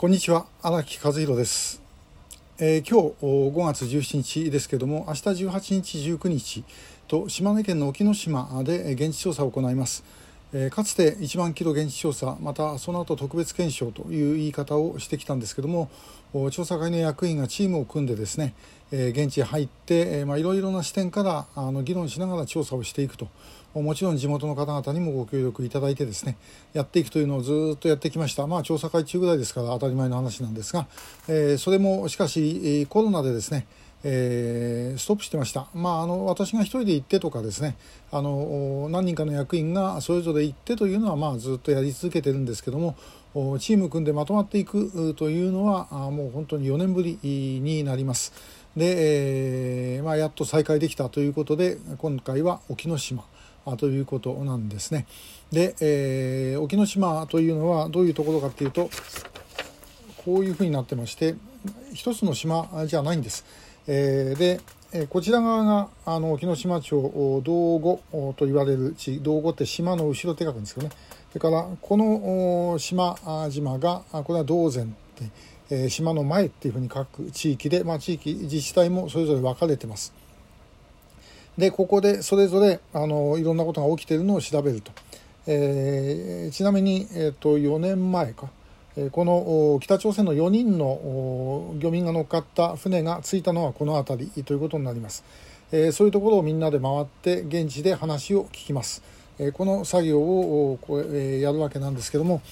こんにちは荒木和弘です、えー、今日5月17日ですけども明日18日19日と島根県の沖ノ島で現地調査を行います、かつて1万キロ現地調査またその後特別検証という言い方をしてきたんですけども調査会の役員がチームを組んでですね、現地へ入って、いろいろな視点からあの議論しながら調査をしていくと。もちろん地元の方々にもご協力いただいてですねやっていくというのをずっとやってきました。まあ調査会中ぐらいですから当たり前の話なんですが、それもしかしコロナでですねえー、ストップしてました、まあ、あの私が1人で行ってとかですねあの何人かの役員がそれぞれ行ってというのは、まあ、ずっとやり続けてるんですけどもチーム組んでまとまっていくというのはもう本当に4年ぶりになります。で、えーまあ、やっと再開できたということで今回は沖ノ島ということなんですね。で、えー、沖ノ島というのはどういうところかっていうとこういうふうになってまして一つの島じゃないんです。えー、でえこちら側があの沖ノ島町道後と言われる地道後って島の後ろって書くんですけどね。それからこの島々がこれは道前って、え、島の前っていうふうに書く地域で、まあ、地域自治体もそれぞれ分かれてます。でここでそれぞれあのいろんなことが起きているのを調べると、えー、ちなみに、えーと4年前か。この北朝鮮の4人の漁民が乗っかった船が着いたのはこの辺りということになります。そういうところをみんなで回って現地で話を聞きます。この作業をやるわけなんですけども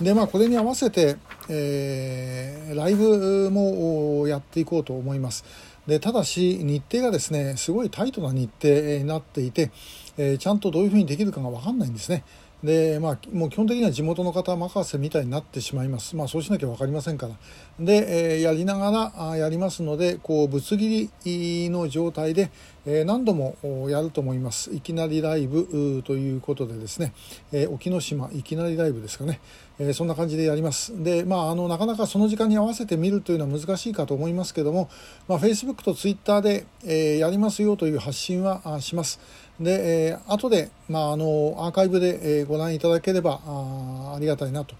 で、まあ、これに合わせて、えー、ライブもやっていこうと思います。でただし日程がですねすごいタイトな日程になっていて、え、ちゃんとどういうふうにできるかが分かんないんですね。でまあ、もう基本的には地元の方任せみたいになってしまいます、まあ、そうしなきゃ分かりませんから。で、えー、やりながらあやりますのでこうぶつ切りの状態で、えー、何度もやると思います。いきなりライブということでですね、えー、沖ノ島いきなりライブですかね、えー、そんな感じでやります。で、まあ、あのなかなかその時間に合わせて見るというのは難しいかと思いますけども、まあ、Facebook と Twitter で、えー、やりますよという発信はします。で、えー、後で、まあ、あのアーカイブで、ご覧いただければありがたいなと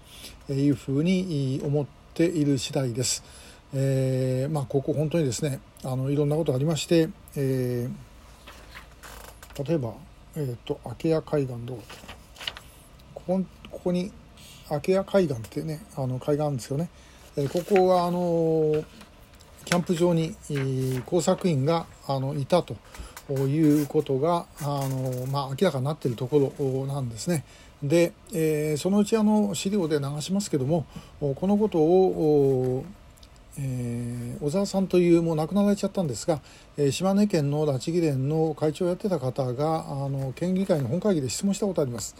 いうふうに思っている次第です。えーまあ、ここ本当にですねあのいろんなことがありまして、えー、例えば、えーと、と明谷海岸道路ここここに明谷海岸ってねあの海岸ですよね、えー、ここはあのキャンプ場に工作員があのいたと。いうことがあの、まあ、明らかになっているところなんですね。で、えー、そのうちあの資料で流しますけどもこのことをえー、小沢さんというもう亡くなられちゃったんですが、島根県の拉致議連の会長をやってた方があの県議会の本会議で質問したことあります。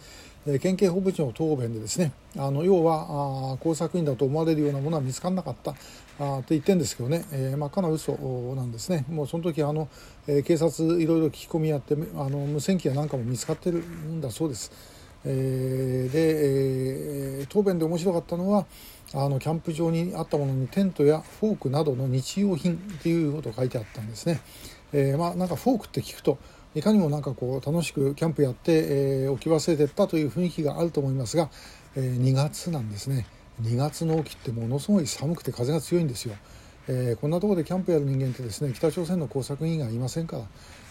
県警本部長の答弁でですねあの要はあ工作員だと思われるようなものは見つからなかったあって言ってるんですけどね、えー、真っ赤な嘘なんですねもうその時あの、えー、警察いろいろ聞き込みやってあの無線機やなんかも見つかってるんだそうです。えー、で、えー、答弁で面白かったのはあのキャンプ場にあったものにテントやフォークなどの日用品っていうことを書いてあったんですね。えー、まあなんかフォークって聞くといかにもなんかこう楽しくキャンプやって、えー、置き忘れてったという雰囲気があると思いますが、えー、2月なんですね。2月の沖ってものすごい寒くて風が強いんですよ、えー、こんなとこでキャンプやる人間ってですね北朝鮮の工作員がいませんから、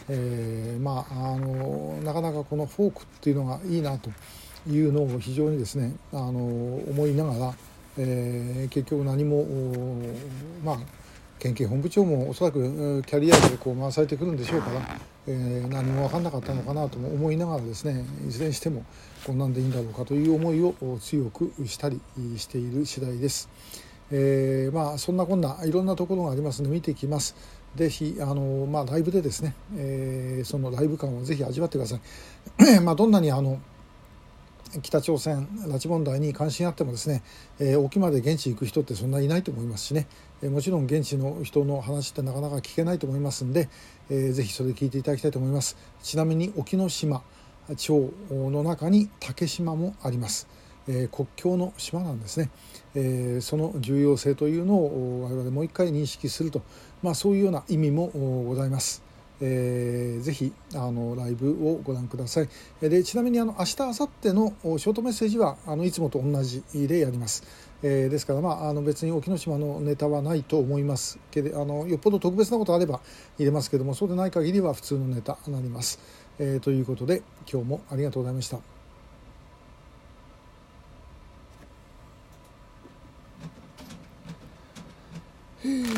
え、まああのなかなかこのフォークっていうのがいいなというのを非常にですねあの思いながら、え、結局何もまあ県警本部長もおそらくキャリアでこう回されてくるんでしょうから、えー、何も分かんなかったのかなとも思いながらですねいずれにしてもこんなんでいいんだろうかという思いを強くしたりしている次第です。えー、まあそんなこんないろんなところがありますので見ていきます。ぜひあの、まあ、ライブでですね、えー、そのライブ感をぜひ味わってください。まあどんなにあの北朝鮮拉致問題に関心あってもですね、えー、沖まで現地行く人ってそんないないと思いますしね、えー、もちろん現地の人の話ってなかなか聞けないと思いますんで、えー、ぜひそれ聞いていただきたいと思います。ちなみに沖ノ島町の中に竹島もあります、えー、国境の島なんですね、えー、その重要性というのを我々もう一回認識すると、まあ、そういうような意味もございます。えー、ぜひあのライブをご覧ください。でちなみにあの明日明後日のショートメッセージはあのいつもと同じでやります、えー、ですから、まあ、あの別に沖ノ島のネタはないと思いますけどあのよっぽど特別なことあれば入れますけどもそうでない限りは普通のネタになります、えー、ということで今日もありがとうございました。へえ